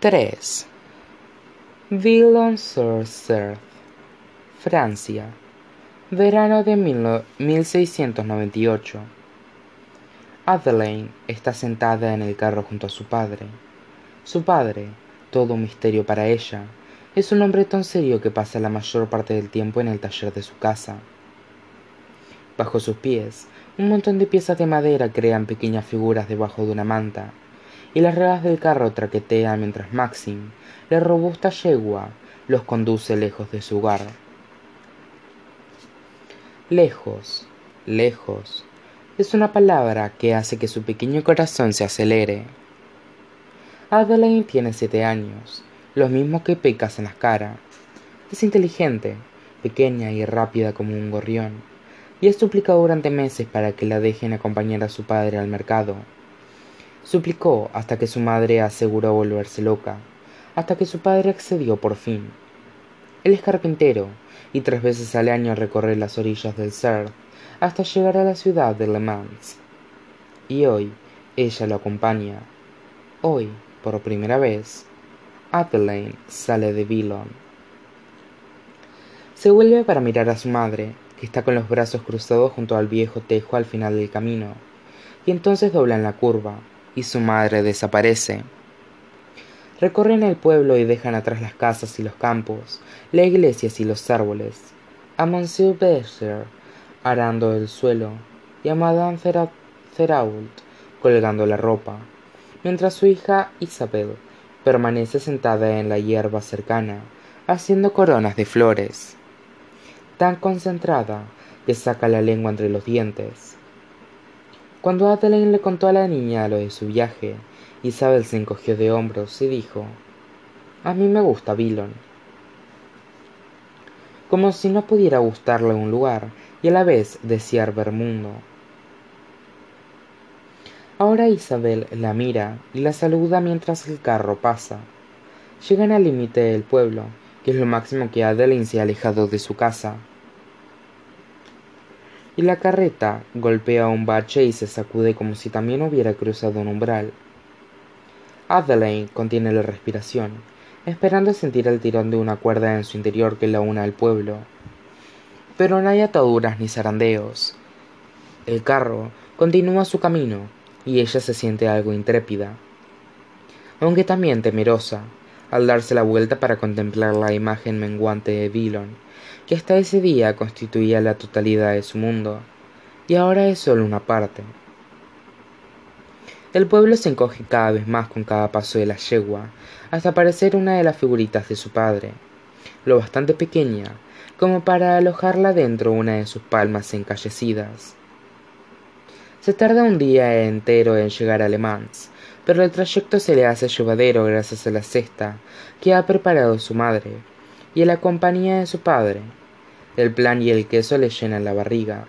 3. Villon-sur-Cerf, Francia, verano de 1698. Adelaine está sentada en el carro junto a su padre. Su padre, todo un misterio para ella, es un hombre tan serio que pasa la mayor parte del tiempo en el taller de su casa. Bajo sus pies, un montón de piezas de madera crean pequeñas figuras debajo de una manta, y las ruedas del carro traquetean mientras Maxim, la robusta yegua, los conduce lejos de su hogar. Lejos, lejos, es una palabra que hace que su pequeño corazón se acelere. Adelaine tiene siete años, los mismos que Pecas en la cara. Es inteligente, pequeña y rápida como un gorrión, y ha suplicado durante meses para que la dejen acompañar a su padre al mercado. Suplicó hasta que su madre aseguró volverse loca, hasta que su padre accedió por fin. Él es carpintero y tres veces al año recorre las orillas del Ser hasta llegar a la ciudad de Le Mans. Y hoy ella lo acompaña. Hoy, por primera vez, Adelaine sale de Villon. Se vuelve para mirar a su madre, que está con los brazos cruzados junto al viejo tejo al final del camino, y entonces doblan la curva, y su madre desaparece. Recorren el pueblo y dejan atrás las casas y los campos, las iglesias y los árboles. A Monsieur Berger arando el suelo y a Madame Therault colgando la ropa, mientras su hija Isabel permanece sentada en la hierba cercana, haciendo coronas de flores, tan concentrada que saca la lengua entre los dientes. Cuando Adeline le contó a la niña lo de su viaje, Isabel se encogió de hombros y dijo, A mí me gusta Villon. Como si no pudiera gustarle un lugar y a la vez desear ver mundo. Ahora Isabel la mira y la saluda mientras el carro pasa. Llegan al límite del pueblo, que es lo máximo que Adeline se ha alejado de su casa. Y la carreta golpea un bache y se sacude como si también hubiera cruzado un umbral. Adelaine contiene la respiración, esperando sentir el tirón de una cuerda en su interior que la una al pueblo. Pero no hay ataduras ni zarandeos. El carro continúa su camino y ella se siente algo intrépida, aunque también temerosa, al darse la vuelta para contemplar la imagen menguante de Dillon, que hasta ese día constituía la totalidad de su mundo, y ahora es solo una parte. El pueblo se encoge cada vez más con cada paso de la yegua, hasta parecer una de las figuritas de su padre, lo bastante pequeña como para alojarla dentro una de sus palmas encallecidas. Se tarda un día entero en llegar a Le Mans, pero el trayecto se le hace llevadero gracias a la cesta que ha preparado su madre y a la compañía de su padre. El plan y el queso le llenan la barriga,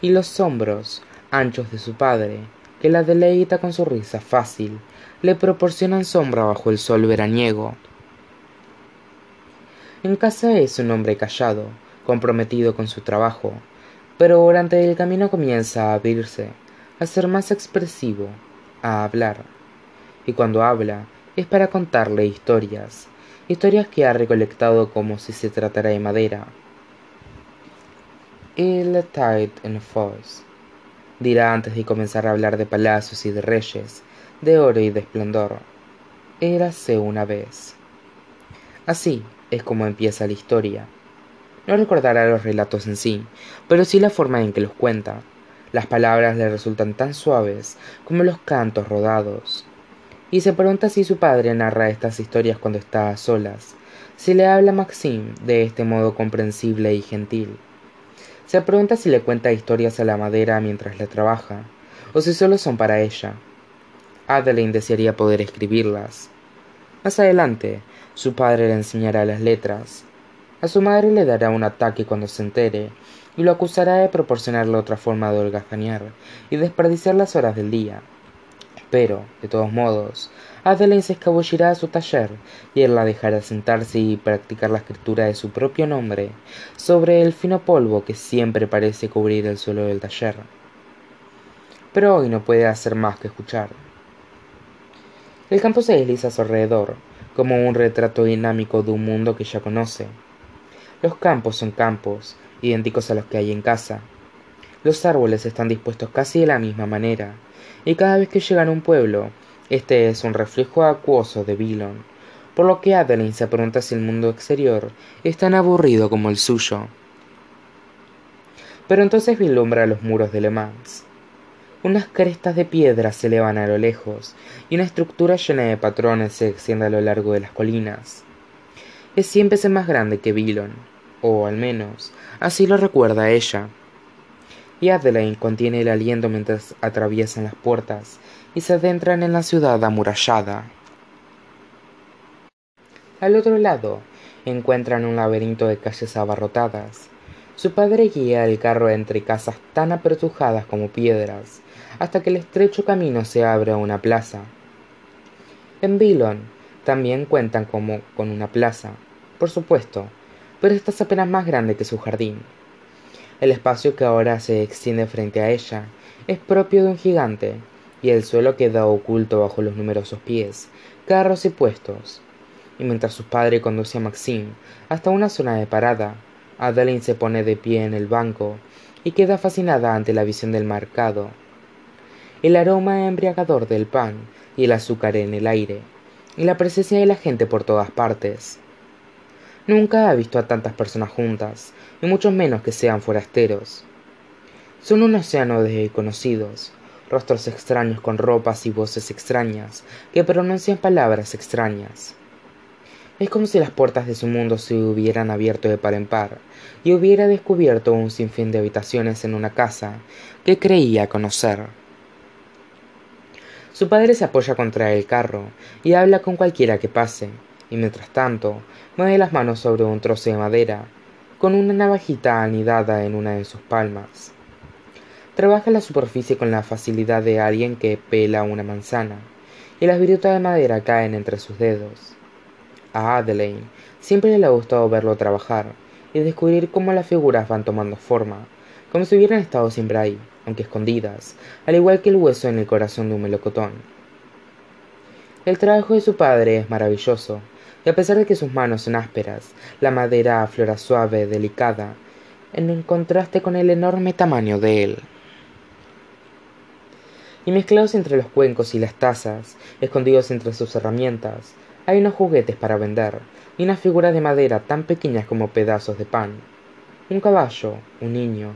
y los hombros anchos de su padre que la deleita con su risa fácil, le proporcionan sombra bajo el sol veraniego. En casa es un hombre callado, comprometido con su trabajo, pero durante el camino comienza a abrirse, a ser más expresivo, a hablar. Y cuando habla es para contarle historias, historias que ha recolectado como si se tratara de madera. Il tide en force dirá antes de comenzar a hablar de palacios y de reyes, de oro y de esplendor. Érase una vez. Así es como empieza la historia. No recordará los relatos en sí, pero sí la forma en que los cuenta. Las palabras le resultan tan suaves como los cantos rodados. Y se pregunta si su padre narra estas historias cuando está a solas, si le habla Maxim de este modo comprensible y gentil. Se pregunta si le cuenta historias a la madera mientras le trabaja, o si solo son para ella. Adeline desearía poder escribirlas. Más adelante, su padre le enseñará las letras. A su madre le dará un ataque cuando se entere, y lo acusará de proporcionarle otra forma de holgazanear y desperdiciar las horas del día. Pero, de todos modos, Adeline se escabullirá a su taller y él la dejará sentarse y practicar la escritura de su propio nombre sobre el fino polvo que siempre parece cubrir el suelo del taller. Pero hoy no puede hacer más que escuchar. El campo se desliza a su alrededor, como un retrato dinámico de un mundo que ya conoce. Los campos son campos, idénticos a los que hay en casa. Los árboles están dispuestos casi de la misma manera, y cada vez que llegan a un pueblo, este es un reflejo acuoso de Billon, por lo que Adeline se pregunta si el mundo exterior es tan aburrido como el suyo. Pero entonces vislumbra los muros de Le Mans. Unas crestas de piedra se elevan a lo lejos, y una estructura llena de patrones se extiende a lo largo de las colinas. Es cien veces más grande que Billon, o al menos, así lo recuerda ella. Y Adelaide contiene el aliento mientras atraviesan las puertas y se adentran en la ciudad amurallada. Al otro lado, encuentran un laberinto de calles abarrotadas. Su padre guía el carro entre casas tan apertujadas como piedras, hasta que el estrecho camino se abre a una plaza. En Billon también cuentan como con una plaza, por supuesto, pero esta es apenas más grande que su jardín. El espacio que ahora se extiende frente a ella es propio de un gigante, y el suelo queda oculto bajo los numerosos pies, carros y puestos. Y mientras su padre conduce a Maxime hasta una zona de parada, Adeline se pone de pie en el banco y queda fascinada ante la visión del mercado el aroma embriagador del pan y el azúcar en el aire, y la presencia de la gente por todas partes. Nunca ha visto a tantas personas juntas, y mucho menos que sean forasteros. Son un océano de desconocidos, rostros extraños con ropas y voces extrañas, que pronuncian palabras extrañas. Es como si las puertas de su mundo se hubieran abierto de par en par, y hubiera descubierto un sinfín de habitaciones en una casa que creía conocer. Su padre se apoya contra el carro y habla con cualquiera que pase, y mientras tanto mueve las manos sobre un trozo de madera, con una navajita anidada en una de sus palmas. Trabaja la superficie con la facilidad de alguien que pela una manzana, y las virutas de madera caen entre sus dedos. A Adelaine siempre le ha gustado verlo trabajar y descubrir cómo las figuras van tomando forma, como si hubieran estado siempre ahí aunque escondidas, al igual que el hueso en el corazón de un melocotón. El trabajo de su padre es maravilloso, y a pesar de que sus manos son ásperas, la madera aflora suave, delicada, en contraste con el enorme tamaño de él. Y mezclados entre los cuencos y las tazas, escondidos entre sus herramientas, hay unos juguetes para vender, y unas figuras de madera tan pequeñas como pedazos de pan. Un caballo, un niño,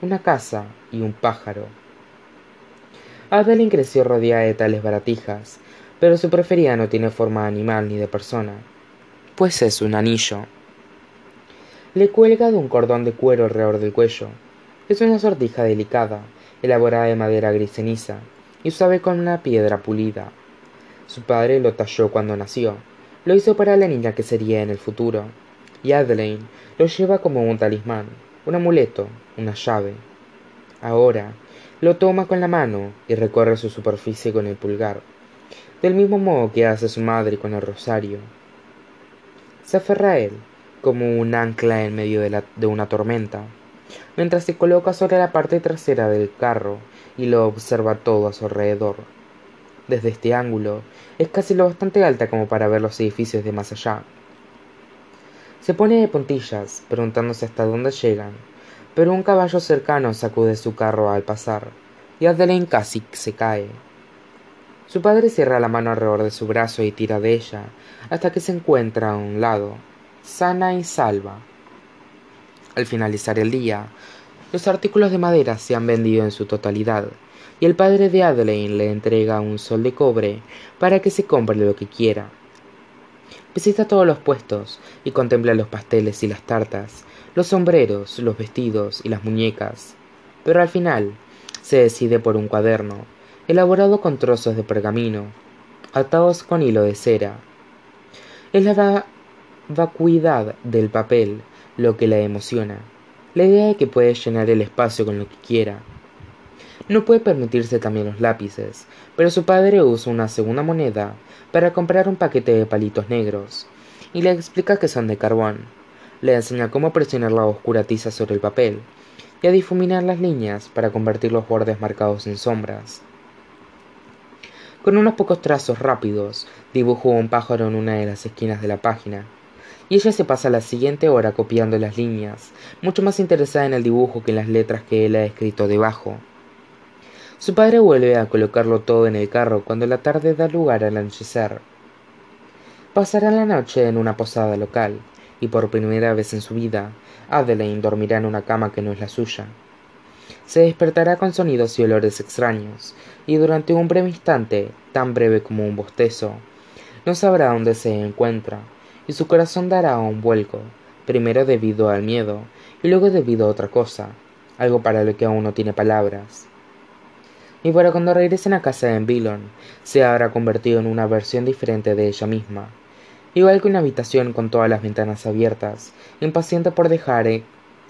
una casa y un pájaro. Adeline creció rodeada de tales baratijas, pero su preferida no tiene forma de animal ni de persona, pues es un anillo. Le cuelga de un cordón de cuero alrededor del cuello. Es una sortija delicada, elaborada de madera gris ceniza y suave con una piedra pulida. Su padre lo talló cuando nació. Lo hizo para la niña que sería en el futuro, y Adeline lo lleva como un talismán un amuleto, una llave. Ahora lo toma con la mano y recorre su superficie con el pulgar, del mismo modo que hace su madre con el rosario. Se aferra a él como un ancla en medio de, de una tormenta, mientras se coloca sobre la parte trasera del carro y lo observa todo a su alrededor. Desde este ángulo es casi lo bastante alta como para ver los edificios de más allá. Se pone de puntillas, preguntándose hasta dónde llegan, pero un caballo cercano sacude su carro al pasar, y Adeline casi se cae. Su padre cierra la mano alrededor de su brazo y tira de ella, hasta que se encuentra a un lado, sana y salva. Al finalizar el día, los artículos de madera se han vendido en su totalidad, y el padre de Adeline le entrega un sol de cobre para que se compre lo que quiera. Visita todos los puestos y contempla los pasteles y las tartas, los sombreros, los vestidos y las muñecas. Pero al final se decide por un cuaderno, elaborado con trozos de pergamino, atados con hilo de cera. Es la vacuidad del papel lo que la emociona, la idea de que puede llenar el espacio con lo que quiera. No puede permitirse también los lápices, pero su padre usa una segunda moneda para comprar un paquete de palitos negros, y le explica que son de carbón. Le enseña cómo presionar la oscura tiza sobre el papel, y a difuminar las líneas para convertir los bordes marcados en sombras. Con unos pocos trazos rápidos, dibujó un pájaro en una de las esquinas de la página. Y ella se pasa la siguiente hora copiando las líneas, mucho más interesada en el dibujo que en las letras que él ha escrito debajo. Su padre vuelve a colocarlo todo en el carro cuando la tarde da lugar al anochecer. Pasará la noche en una posada local, y por primera vez en su vida, Adeline dormirá en una cama que no es la suya. Se despertará con sonidos y olores extraños, y durante un breve instante, tan breve como un bostezo, no sabrá dónde se encuentra, y su corazón dará un vuelco, primero debido al miedo, y luego debido a otra cosa, algo para lo que aún no tiene palabras. Y para cuando regresen a casa en Billon, se habrá convertido en una versión diferente de ella misma, igual que una habitación con todas las ventanas abiertas, impaciente por dejar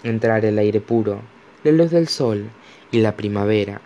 entrar el aire puro, la luz del sol y la primavera.